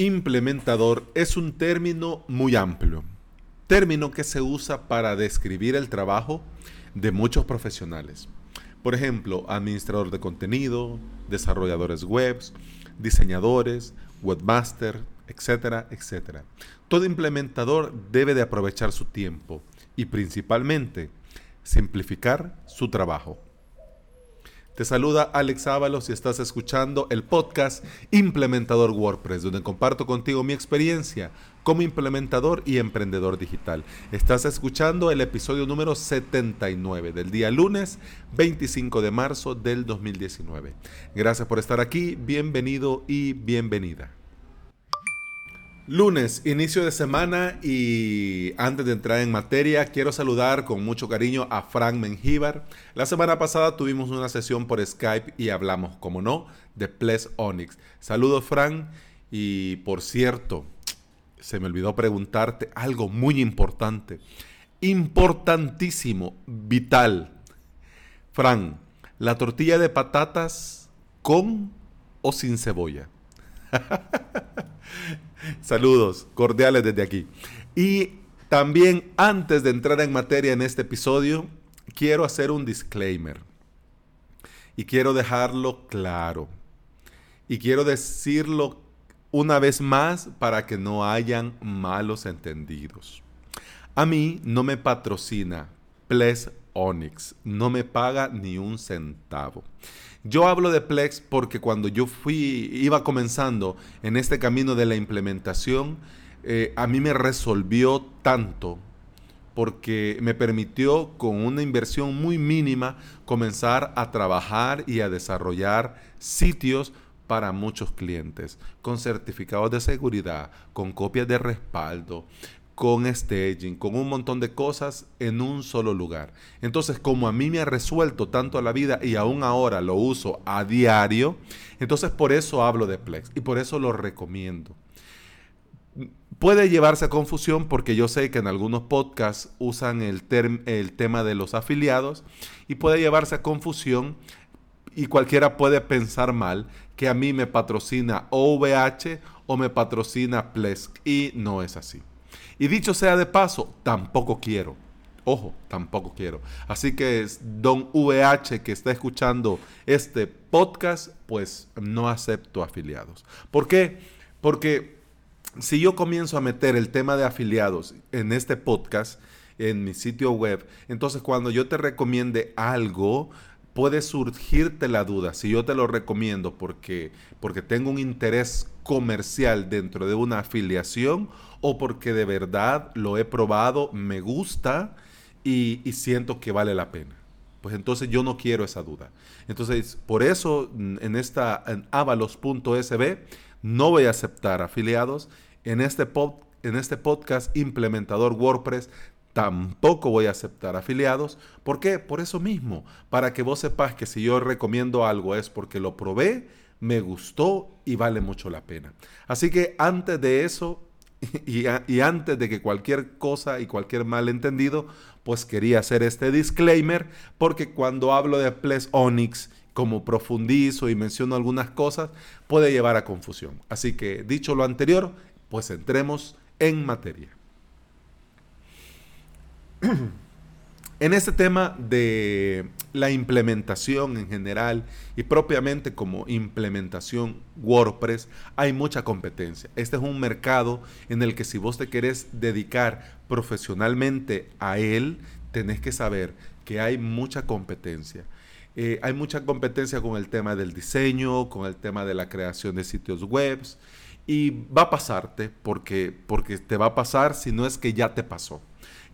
Implementador es un término muy amplio, término que se usa para describir el trabajo de muchos profesionales. Por ejemplo, administrador de contenido, desarrolladores webs, diseñadores, webmaster, etcétera, etcétera. Todo implementador debe de aprovechar su tiempo y principalmente simplificar su trabajo. Te saluda Alex Ábalos y estás escuchando el podcast Implementador WordPress, donde comparto contigo mi experiencia como implementador y emprendedor digital. Estás escuchando el episodio número 79 del día lunes 25 de marzo del 2019. Gracias por estar aquí, bienvenido y bienvenida. Lunes, inicio de semana y antes de entrar en materia, quiero saludar con mucho cariño a Frank Mengíbar. La semana pasada tuvimos una sesión por Skype y hablamos, como no, de Ples Onyx. Saludos Frank y por cierto, se me olvidó preguntarte algo muy importante, importantísimo, vital. Frank, ¿la tortilla de patatas con o sin cebolla? Saludos cordiales desde aquí. Y también antes de entrar en materia en este episodio, quiero hacer un disclaimer. Y quiero dejarlo claro. Y quiero decirlo una vez más para que no hayan malos entendidos. A mí no me patrocina Ples Onyx, no me paga ni un centavo. Yo hablo de Plex porque cuando yo fui, iba comenzando en este camino de la implementación, eh, a mí me resolvió tanto porque me permitió con una inversión muy mínima comenzar a trabajar y a desarrollar sitios para muchos clientes, con certificados de seguridad, con copias de respaldo, con staging, con un montón de cosas en un solo lugar. Entonces, como a mí me ha resuelto tanto la vida y aún ahora lo uso a diario, entonces por eso hablo de Plex y por eso lo recomiendo. Puede llevarse a confusión porque yo sé que en algunos podcasts usan el, el tema de los afiliados y puede llevarse a confusión y cualquiera puede pensar mal que a mí me patrocina OVH o me patrocina Plex y no es así. Y dicho sea de paso, tampoco quiero. Ojo, tampoco quiero. Así que don VH que está escuchando este podcast, pues no acepto afiliados. ¿Por qué? Porque si yo comienzo a meter el tema de afiliados en este podcast, en mi sitio web, entonces cuando yo te recomiende algo, puede surgirte la duda si yo te lo recomiendo porque, porque tengo un interés comercial dentro de una afiliación o porque de verdad lo he probado, me gusta y, siento que vale la pena. Pues entonces yo no quiero esa duda. Entonces, por eso en esta en avalos.sb no voy a aceptar afiliados. En este, en este podcast implementador WordPress tampoco voy a aceptar afiliados. ¿Por qué? Por eso mismo, para que vos sepas que si yo recomiendo algo es porque lo probé, me gustó y vale mucho la pena. Así que antes de eso, y, antes de que cualquier cosa y cualquier malentendido, pues quería hacer este disclaimer porque cuando hablo de Ples Onyx, como profundizo y menciono algunas cosas, puede llevar a confusión. Así que dicho lo anterior, pues entremos en materia. En este tema de la implementación en general y propiamente como implementación WordPress, hay mucha competencia. Este es un mercado en el que si vos te querés dedicar profesionalmente a él, tenés que saber que hay mucha competencia. Eh, hay mucha competencia con el tema del diseño, con el tema de la creación de sitios web y va a pasarte porque, porque te va a pasar si no es que ya te pasó.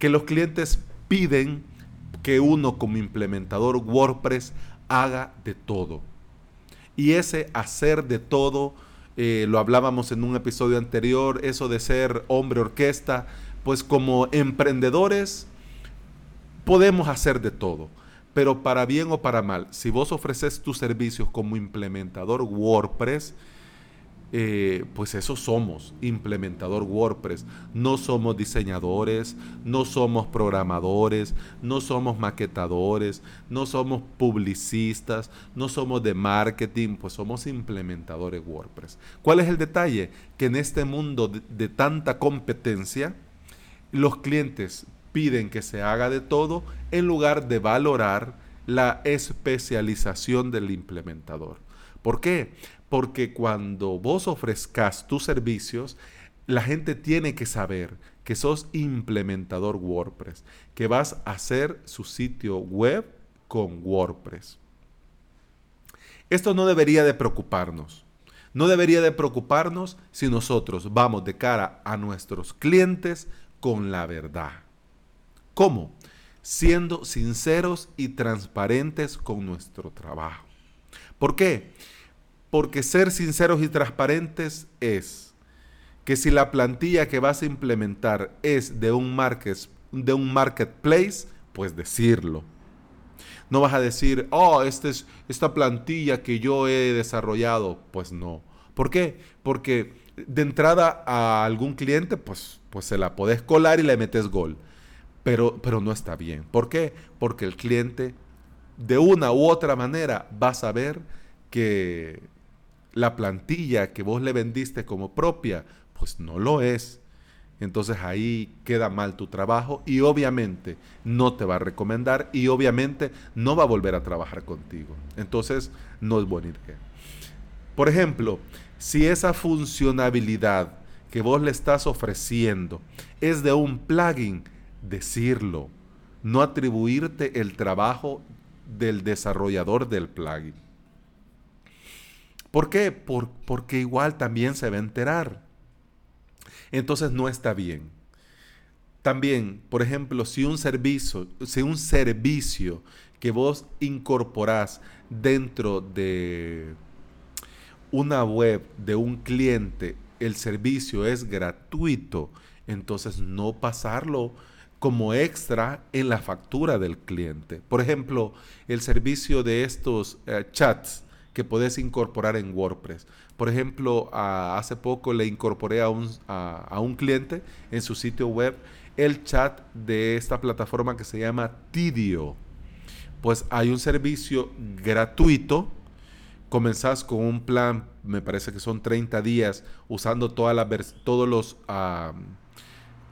Que los clientes piden que uno como implementador WordPress haga de todo. Y ese hacer de todo, eh, lo hablábamos en un episodio anterior, eso de ser hombre orquesta, pues como emprendedores podemos hacer de todo. Pero para bien o para mal, si vos ofreces tus servicios como implementador WordPress, eh, pues eso somos, implementador WordPress. No somos diseñadores, no somos programadores, no somos maquetadores, no somos publicistas, no somos de marketing, pues somos implementadores WordPress. ¿Cuál es el detalle? Que en este mundo de, de tanta competencia, los clientes piden que se haga de todo en lugar de valorar la especialización del implementador. ¿Por qué? Porque cuando vos ofrezcas tus servicios, la gente tiene que saber que sos implementador WordPress, que vas a hacer su sitio web con WordPress. Esto no debería de preocuparnos. No debería de preocuparnos si nosotros vamos de cara a nuestros clientes con la verdad. ¿Cómo? Siendo sinceros y transparentes con nuestro trabajo. ¿Por qué? Porque ser sinceros y transparentes es que si la plantilla que vas a implementar es de un, de un marketplace, pues decirlo. No vas a decir, oh, este es, esta plantilla que yo he desarrollado. Pues no. ¿Por qué? Porque de entrada a algún cliente, pues, pues se la podés colar y le metes gol. Pero, pero no está bien. ¿Por qué? Porque el cliente de una u otra manera va a saber que la plantilla que vos le vendiste como propia, pues no lo es. Entonces ahí queda mal tu trabajo y obviamente no te va a recomendar y obviamente no va a volver a trabajar contigo. Entonces no es buena idea. Por ejemplo, si esa funcionalidad que vos le estás ofreciendo es de un plugin, decirlo, no atribuirte el trabajo del desarrollador del plugin. ¿Por qué? porque igual también se va a enterar. Entonces no está bien. También, por ejemplo, si un servicio, si un servicio que vos incorporás dentro de una web de un cliente, el servicio es gratuito, entonces no pasarlo como extra en la factura del cliente. Por ejemplo, el servicio de estos eh, chats que puedes incorporar en WordPress. Por ejemplo, hace poco le incorporé a un, a, un cliente en su sitio web el chat de esta plataforma que se llama Tidio. Pues hay un servicio gratuito. Comenzás con un plan, me parece que son 30 días, usando toda la todos los,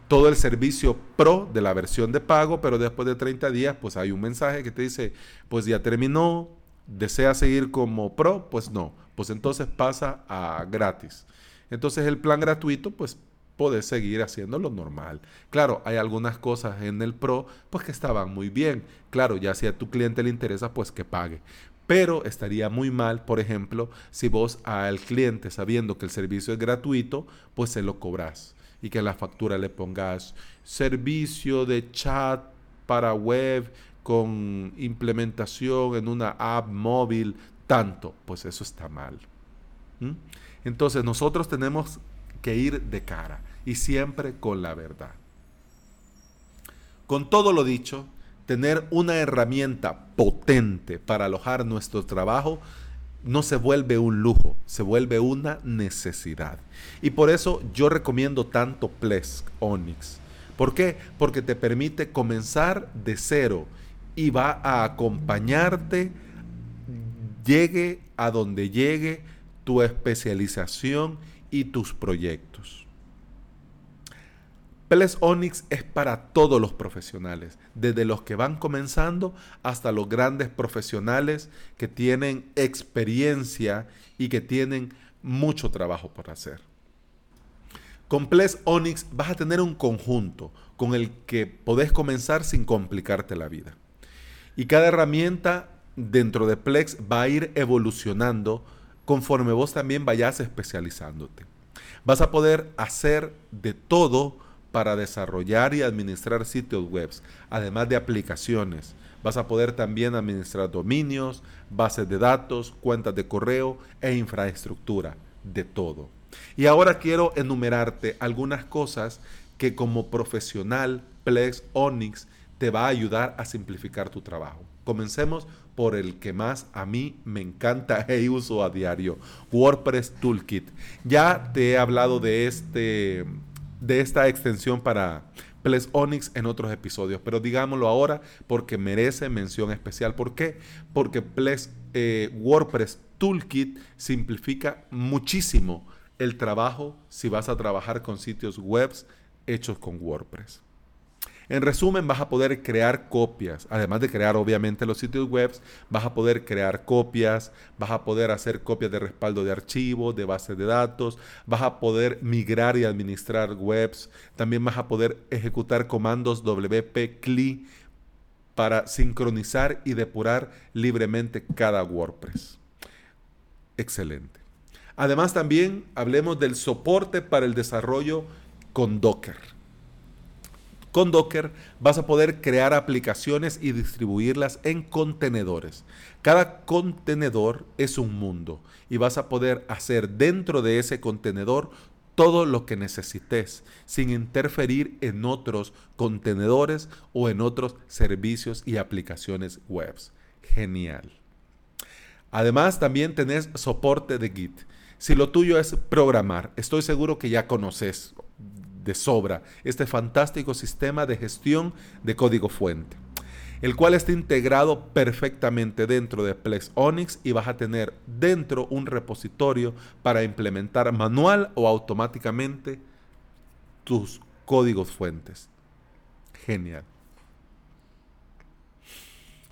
todo el servicio pro de la versión de pago, pero después de 30 días, pues hay un mensaje que te dice, pues ya terminó, desea seguir como pro, pues no, pues entonces pasa a gratis. Entonces el plan gratuito, pues puedes seguir haciéndolo normal. Claro, hay algunas cosas en el pro, pues que estaban muy bien. Claro, ya si a tu cliente le interesa, pues que pague. Pero estaría muy mal, por ejemplo, si vos al cliente, sabiendo que el servicio es gratuito, pues se lo cobras y que en la factura le pongas servicio de chat para web con implementación en una app móvil, tanto, pues eso está mal. Entonces nosotros tenemos que ir de cara y siempre con la verdad. Con todo lo dicho, tener una herramienta potente para alojar nuestro trabajo no se vuelve un lujo, se vuelve una necesidad. Y por eso yo recomiendo tanto Plesk Onyx. ¿Por qué? Porque te permite comenzar de cero y va a acompañarte, llegue a donde llegue tu especialización y tus proyectos. Ples Onyx es para todos los profesionales, desde los que van comenzando hasta los grandes profesionales que tienen experiencia y que tienen mucho trabajo por hacer. Con Ples Onyx vas a tener un conjunto con el que podés comenzar sin complicarte la vida. Y cada herramienta dentro de Plex va a ir evolucionando conforme vos también vayas especializándote. Vas a poder hacer de todo para desarrollar y administrar sitios web, además de aplicaciones. Vas a poder también administrar dominios, bases de datos, cuentas de correo e infraestructura, de todo. Y ahora quiero enumerarte algunas cosas que como profesional Plex Onyx te va a ayudar a simplificar tu trabajo. Comencemos por el que más a mí me encanta e uso a diario, WordPress Toolkit. Ya te he hablado de, este, de esta extensión para Ples Onyx en otros episodios, pero digámoslo ahora porque merece mención especial. ¿Por qué? Porque eh, WordPress Toolkit simplifica muchísimo el trabajo si vas a trabajar con sitios web hechos con WordPress. En resumen, vas a poder crear copias. Además de crear obviamente los sitios web, vas a poder crear copias, vas a poder hacer copias de respaldo de archivos, de bases de datos, vas a poder migrar y administrar webs. También vas a poder ejecutar comandos WP CLI para sincronizar y depurar libremente cada WordPress. Excelente. Además también hablemos del soporte para el desarrollo con Docker. Con Docker vas a poder crear aplicaciones y distribuirlas en contenedores. Cada contenedor es un mundo y vas a poder hacer dentro de ese contenedor todo lo que necesites sin interferir en otros contenedores o en otros servicios y aplicaciones web. Genial. Además también tenés soporte de Git. Si lo tuyo es programar, estoy seguro que ya conoces de sobra este fantástico sistema de gestión de código fuente, el cual está integrado perfectamente dentro de Plex Onyx y vas a tener dentro un repositorio para implementar manual o automáticamente tus códigos fuentes. Genial.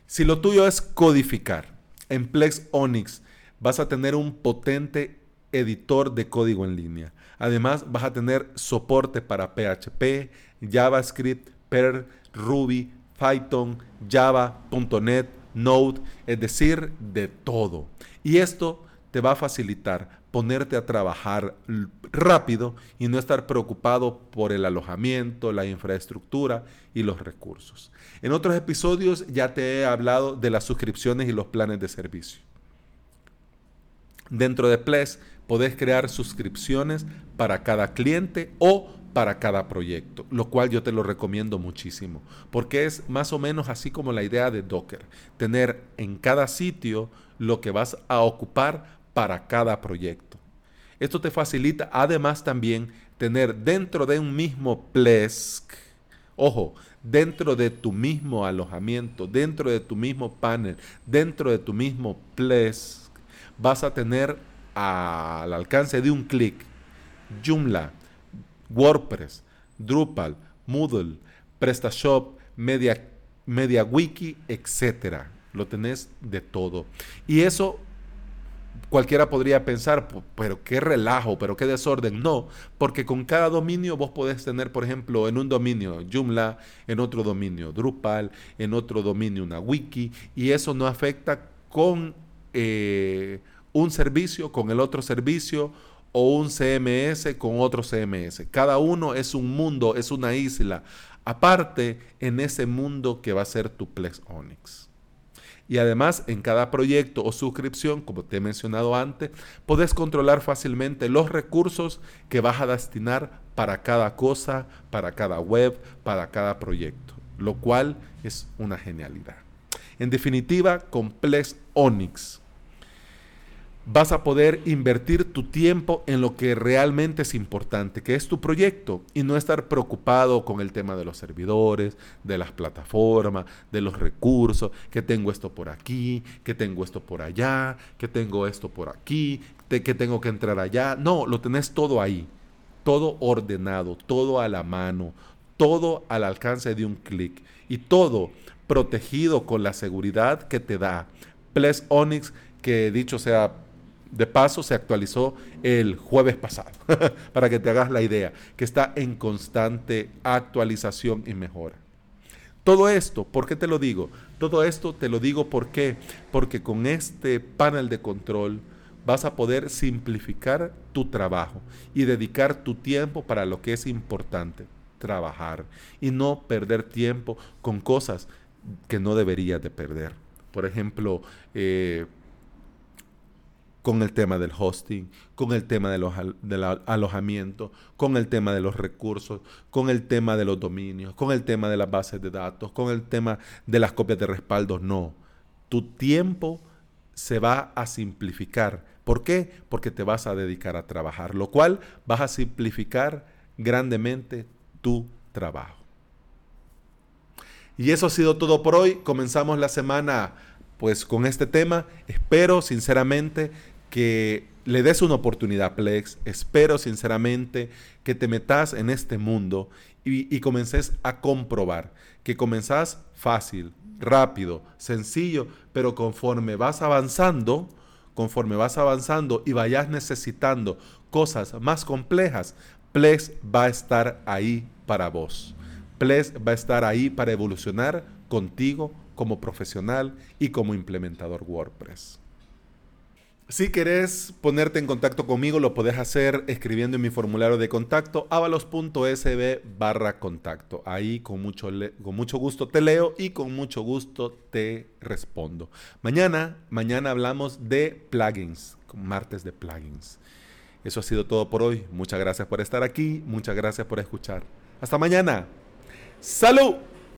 Si lo tuyo es codificar, en Plex Onyx vas a tener un potente editor de código en línea. Además, vas a tener soporte para PHP, JavaScript, Perl, Ruby, Python, Java.NET, Node, es decir, de todo. Y esto te va a facilitar ponerte a trabajar rápido y no estar preocupado por el alojamiento, la infraestructura y los recursos. En otros episodios ya te he hablado de las suscripciones y los planes de servicio. Dentro de Ples podés crear suscripciones para cada cliente o para cada proyecto, lo cual yo te lo recomiendo muchísimo, porque es más o menos así como la idea de Docker, tener en cada sitio lo que vas a ocupar para cada proyecto. Esto te facilita además también tener dentro de un mismo Plesk, ojo, dentro de tu mismo alojamiento, dentro de tu mismo panel, dentro de tu mismo Plesk, vas a tener al alcance de un clic Joomla, WordPress, Drupal, Moodle, PrestaShop, Media, MediaWiki, etc. Lo tenés de todo. Y eso cualquiera podría pensar, pero qué relajo, pero qué desorden. No, porque con cada dominio vos podés tener, por ejemplo, en un dominio Joomla, en otro dominio Drupal, en otro dominio una wiki, y eso no afecta con eh, un servicio con el otro servicio o un CMS con otro CMS. Cada uno es un mundo, es una isla, aparte en ese mundo que va a ser tu Plex Onyx. Y además en cada proyecto o suscripción, como te he mencionado antes, puedes controlar fácilmente los recursos que vas a destinar para cada cosa, para cada web, para cada proyecto, lo cual es una genialidad. En definitiva, con Plex Onyx vas a poder invertir tu tiempo en lo que realmente es importante, que es tu proyecto, y no estar preocupado con el tema de los servidores, de las plataformas, de los recursos, que tengo esto por aquí, que tengo esto por allá, que tengo esto por aquí, que tengo que entrar allá. No, lo tenés todo ahí, todo ordenado, todo a la mano, todo al alcance de un clic y todo protegido con la seguridad que te da Ples Onyx, que dicho sea de paso, se actualizó el jueves pasado, para que te hagas la idea, que está en constante actualización y mejora. Todo esto, ¿por qué te lo digo? Todo esto te lo digo ¿por qué? porque con este panel de control vas a poder simplificar tu trabajo y dedicar tu tiempo para lo que es importante, trabajar y no perder tiempo con cosas que no deberías de perder. Por ejemplo, eh, con el tema del hosting, con el tema de los, del alojamiento, con el tema de los recursos, con el tema de los dominios, con el tema de las bases de datos, con el tema de las copias de respaldo. No. tu tiempo se va a simplificar. ¿Por qué? Porque te vas a dedicar a trabajar, lo cual vas a simplificar grandemente tu trabajo. Y eso ha sido todo por hoy. Comenzamos la semana pues con este tema. Espero sinceramente que le des una oportunidad, Plex. Espero sinceramente que te metas en este mundo y, y comences a comprobar que comenzás fácil, rápido, sencillo, pero conforme vas avanzando, conforme vas avanzando y vayas necesitando cosas más complejas, Plex va a estar ahí para vos. Plex va a estar ahí para evolucionar contigo como profesional y como implementador WordPress. Si querés ponerte en contacto conmigo, lo podés hacer escribiendo en mi formulario de contacto avalos.sb barra contacto. Ahí con mucho, con mucho gusto te leo y con mucho gusto te respondo. Mañana, mañana hablamos de plugins, martes de plugins. Eso ha sido todo por hoy. Muchas gracias por estar aquí, muchas gracias por escuchar. Hasta mañana. ¡Salud!